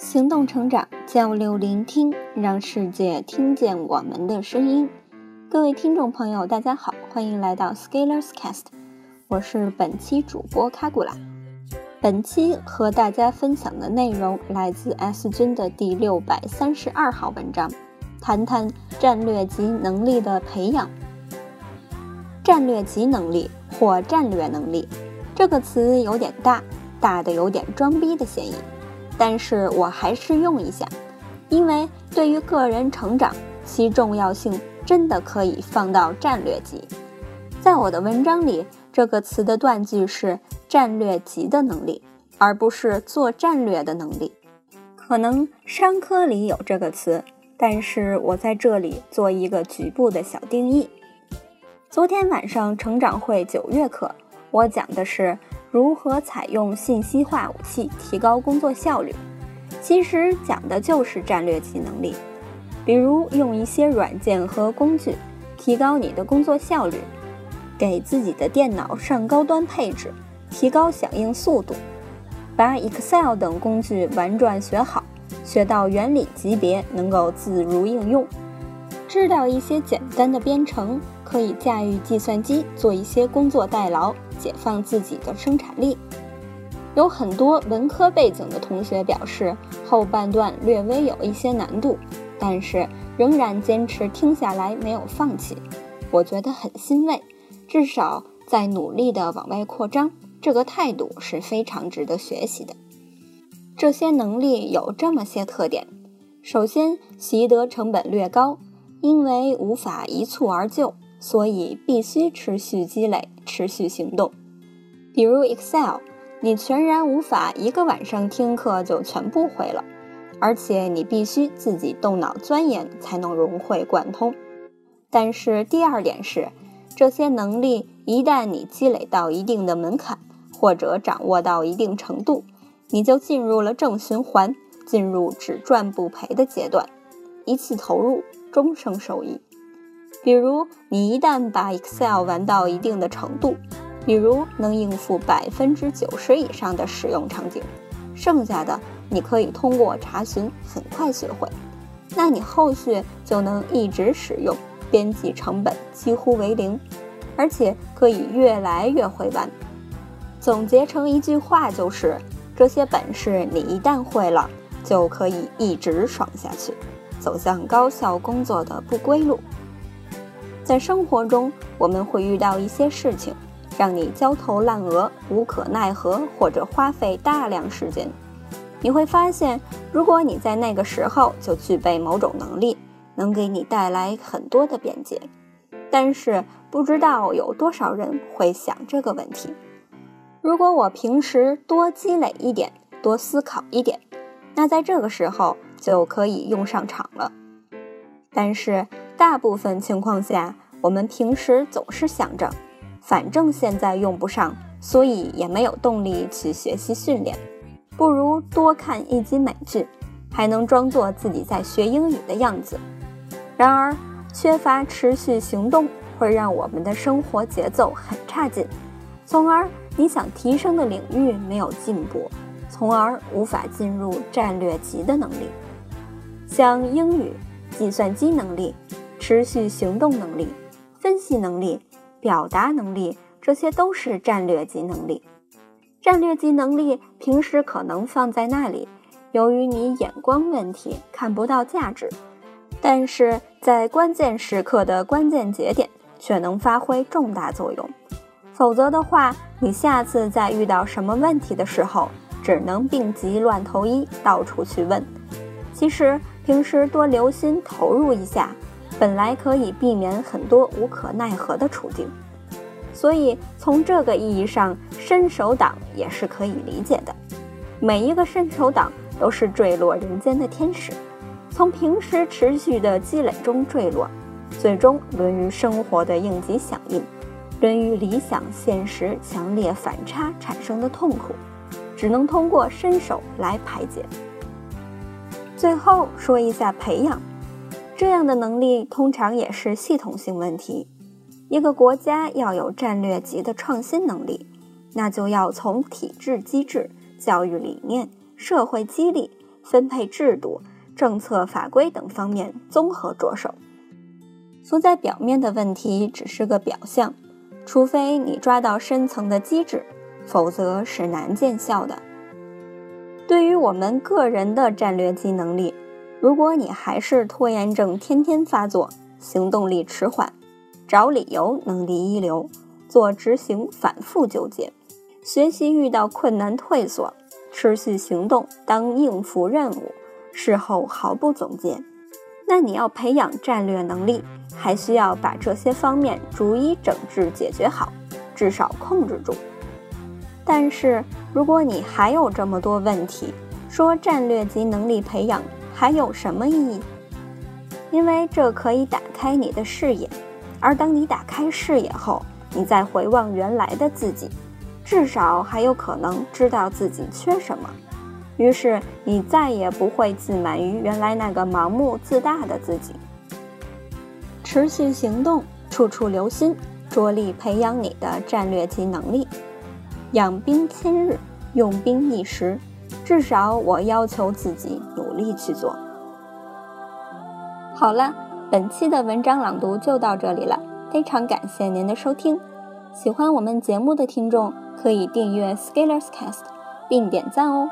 行动成长，交流聆听，让世界听见我们的声音。各位听众朋友，大家好，欢迎来到 Scalers Cast，我是本期主播卡古拉。本期和大家分享的内容来自 S 君的第六百三十二号文章，谈谈战略级能力的培养。战略级能力或战略能力这个词有点大，大的有点装逼的嫌疑。但是我还是用一下，因为对于个人成长，其重要性真的可以放到战略级。在我的文章里，这个词的断句是战略级的能力，而不是做战略的能力。可能商科里有这个词，但是我在这里做一个局部的小定义。昨天晚上成长会九月课，我讲的是。如何采用信息化武器提高工作效率？其实讲的就是战略级能力，比如用一些软件和工具提高你的工作效率，给自己的电脑上高端配置，提高响应速度，把 Excel 等工具玩转学好，学到原理级别能够自如应用，知道一些简单的编程，可以驾驭计算机做一些工作代劳。解放自己的生产力，有很多文科背景的同学表示后半段略微有一些难度，但是仍然坚持听下来，没有放弃。我觉得很欣慰，至少在努力的往外扩张，这个态度是非常值得学习的。这些能力有这么些特点：首先，习得成本略高，因为无法一蹴而就。所以必须持续积累，持续行动。比如 Excel，你全然无法一个晚上听课就全部会了，而且你必须自己动脑钻研才能融会贯通。但是第二点是，这些能力一旦你积累到一定的门槛，或者掌握到一定程度，你就进入了正循环，进入只赚不赔的阶段，一次投入，终生受益。比如，你一旦把 Excel 玩到一定的程度，比如能应付百分之九十以上的使用场景，剩下的你可以通过查询很快学会，那你后续就能一直使用，编辑成本几乎为零，而且可以越来越会玩。总结成一句话就是：这些本事你一旦会了，就可以一直爽下去，走向高效工作的不归路。在生活中，我们会遇到一些事情，让你焦头烂额、无可奈何，或者花费大量时间。你会发现，如果你在那个时候就具备某种能力，能给你带来很多的便捷。但是，不知道有多少人会想这个问题：如果我平时多积累一点，多思考一点，那在这个时候就可以用上场了。但是，大部分情况下，我们平时总是想着，反正现在用不上，所以也没有动力去学习训练，不如多看一集美剧，还能装作自己在学英语的样子。然而，缺乏持续行动会让我们的生活节奏很差劲，从而你想提升的领域没有进步，从而无法进入战略级的能力，像英语、计算机能力。持续行动能力、分析能力、表达能力，这些都是战略级能力。战略级能力平时可能放在那里，由于你眼光问题看不到价值，但是在关键时刻的关键节点却能发挥重大作用。否则的话，你下次再遇到什么问题的时候，只能病急乱投医，到处去问。其实平时多留心投入一下。本来可以避免很多无可奈何的处境，所以从这个意义上，伸手党也是可以理解的。每一个伸手党都是坠落人间的天使，从平时持续的积累中坠落，最终沦于生活的应急响应，沦于理想现实强烈反差产生的痛苦，只能通过伸手来排解。最后说一下培养。这样的能力通常也是系统性问题。一个国家要有战略级的创新能力，那就要从体制机制、教育理念、社会激励、分配制度、政策法规等方面综合着手。浮在表面的问题只是个表象，除非你抓到深层的机制，否则是难见效的。对于我们个人的战略级能力，如果你还是拖延症天天发作，行动力迟缓，找理由能力一流，做执行反复纠结，学习遇到困难退缩，持续行动当应付任务，事后毫不总结，那你要培养战略能力，还需要把这些方面逐一整治解决好，至少控制住。但是如果你还有这么多问题，说战略级能力培养。还有什么意义？因为这可以打开你的视野，而当你打开视野后，你再回望原来的自己，至少还有可能知道自己缺什么。于是你再也不会自满于原来那个盲目自大的自己。持续行动，处处留心，着力培养你的战略级能力。养兵千日，用兵一时。至少我要求自己一起做。好了，本期的文章朗读就到这里了，非常感谢您的收听。喜欢我们节目的听众可以订阅 Scalerscast，并点赞哦。